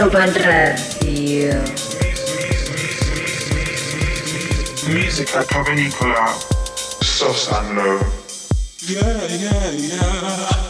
Music Bandrazio. Musica provenicola, and low. Yeah, yeah, yeah.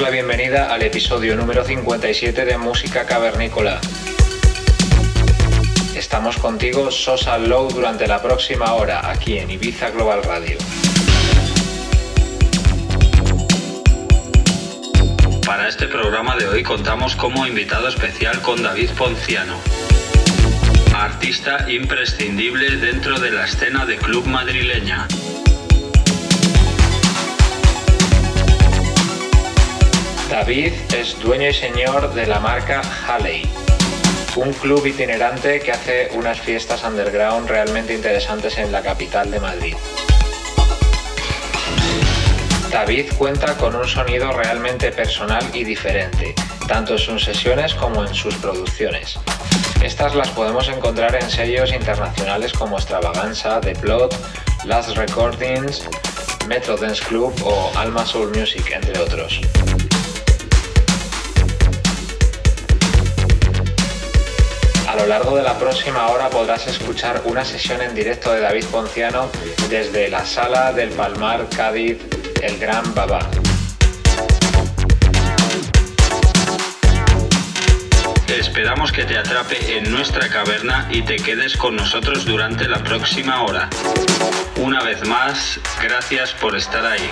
La bienvenida al episodio número 57 de Música Cavernícola. Estamos contigo Sosa Low durante la próxima hora aquí en Ibiza Global Radio. Para este programa de hoy contamos como invitado especial con David Ponciano, artista imprescindible dentro de la escena de club madrileña. David es dueño y señor de la marca Halley, un club itinerante que hace unas fiestas underground realmente interesantes en la capital de Madrid. David cuenta con un sonido realmente personal y diferente, tanto en sus sesiones como en sus producciones. Estas las podemos encontrar en sellos internacionales como Extravaganza, The Plot, Last Recordings, Metro Dance Club o Alma Soul Music, entre otros. Lo largo de la próxima hora podrás escuchar una sesión en directo de David Ponciano desde la sala del Palmar Cádiz, el Gran Baba. Esperamos que te atrape en nuestra caverna y te quedes con nosotros durante la próxima hora. Una vez más, gracias por estar ahí.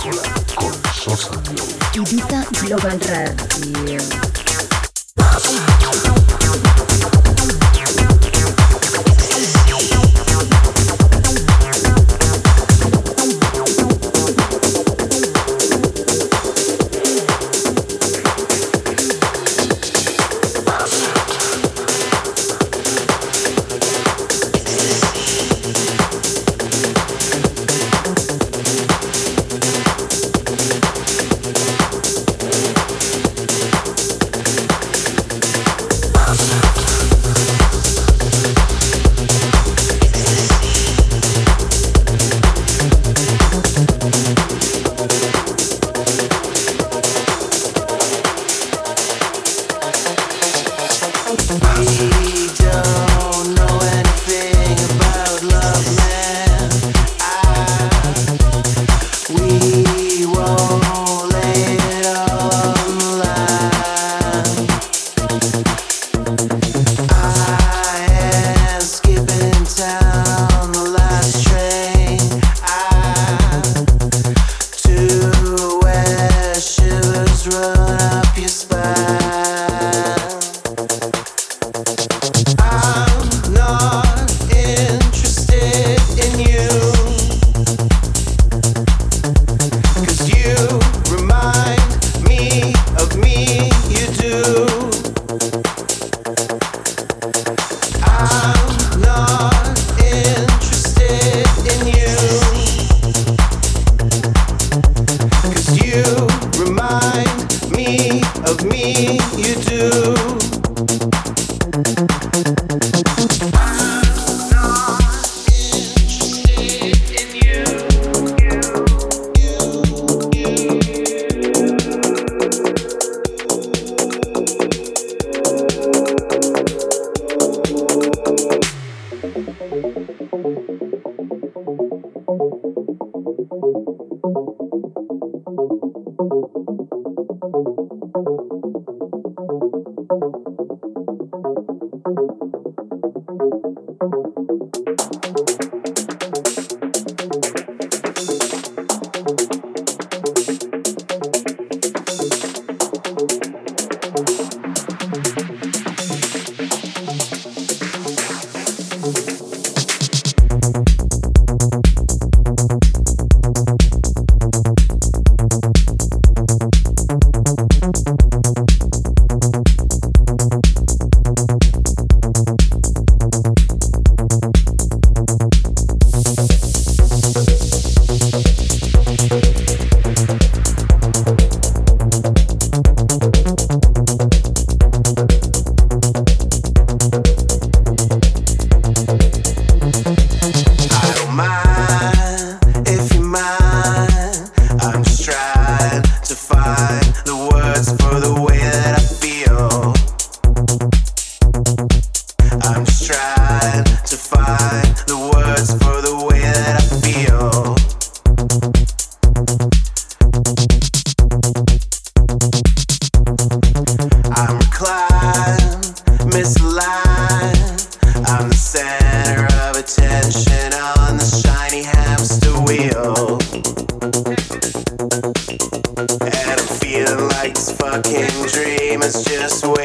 Con Sosa. Ibiza Global Radio. fucking dream. It's just.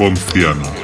Ponciano.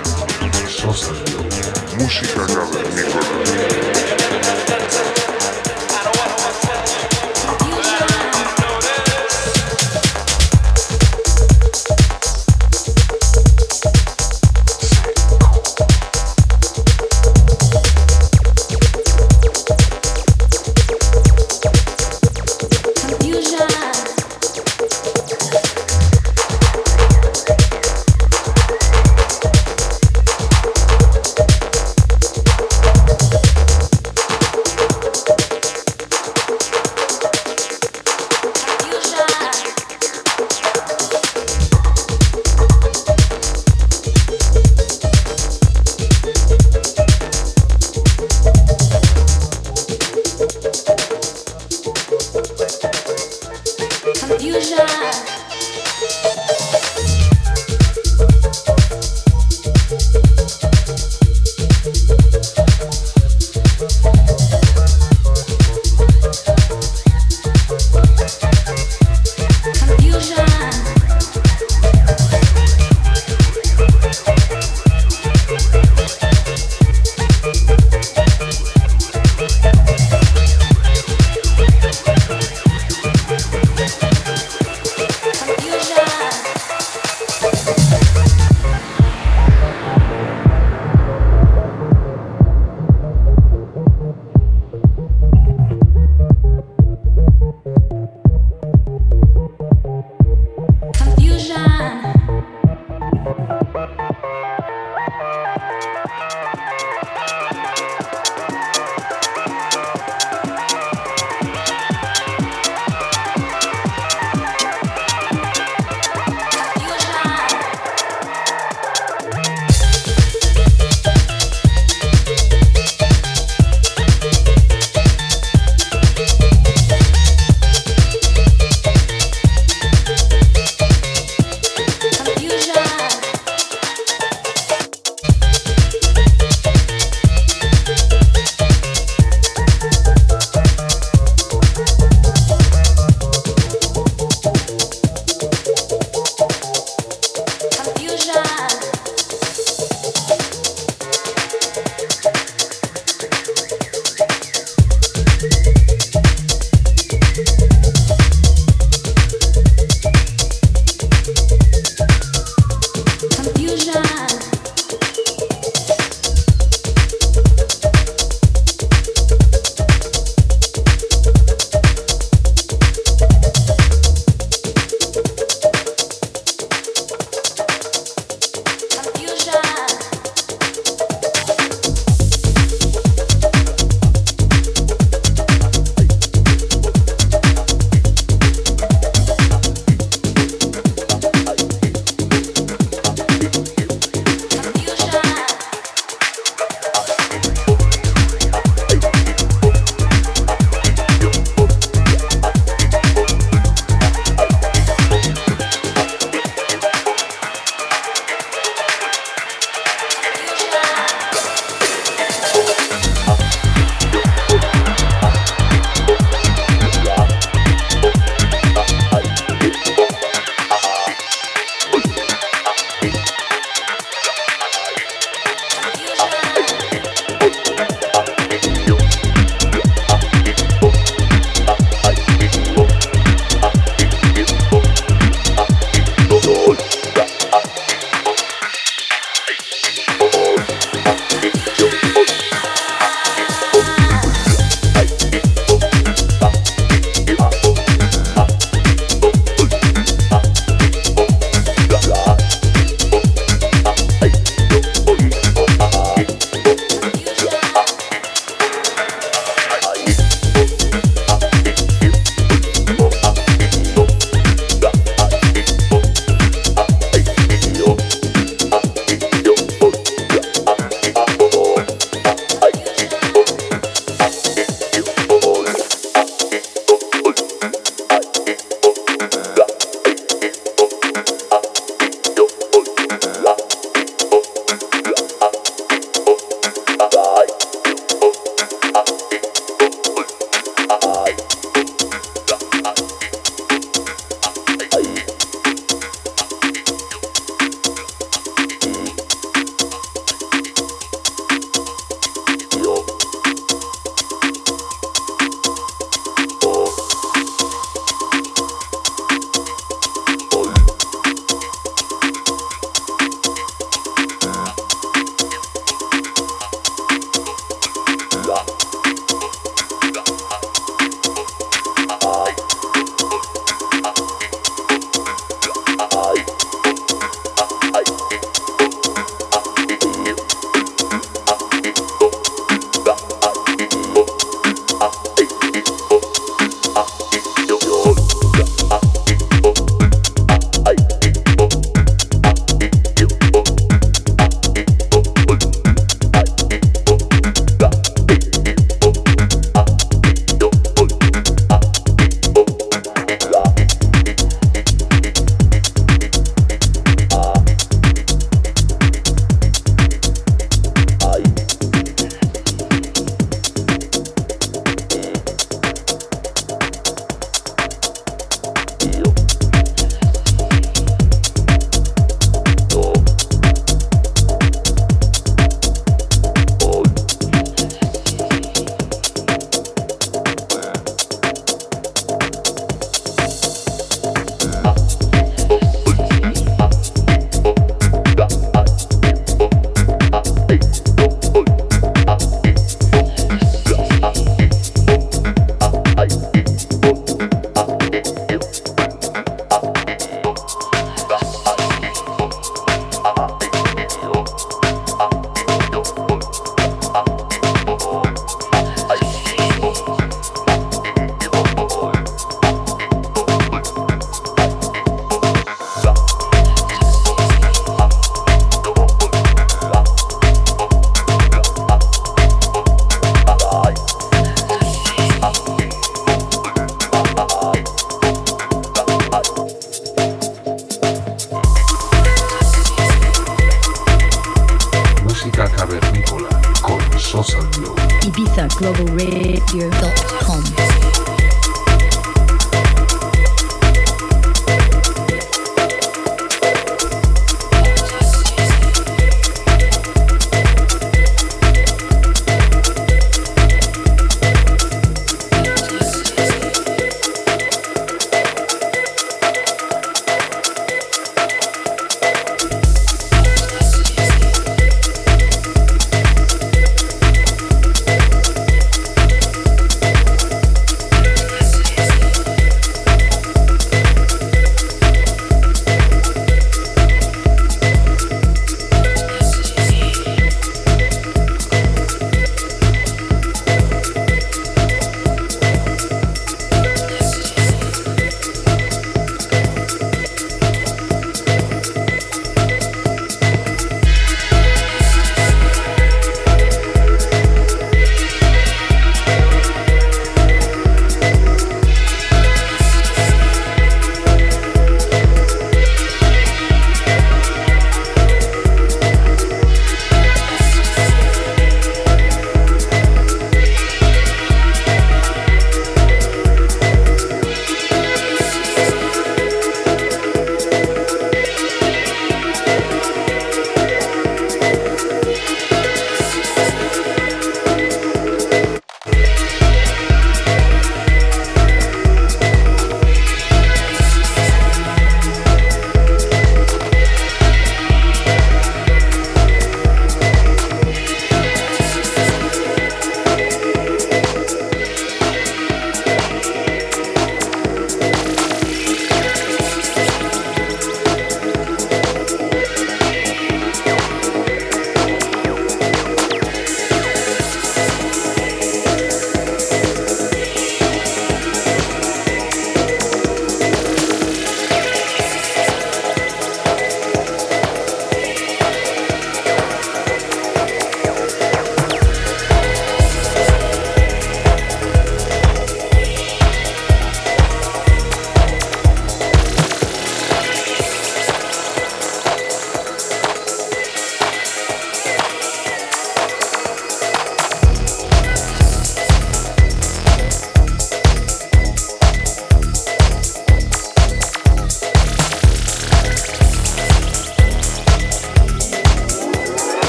global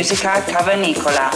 musica cavernicola.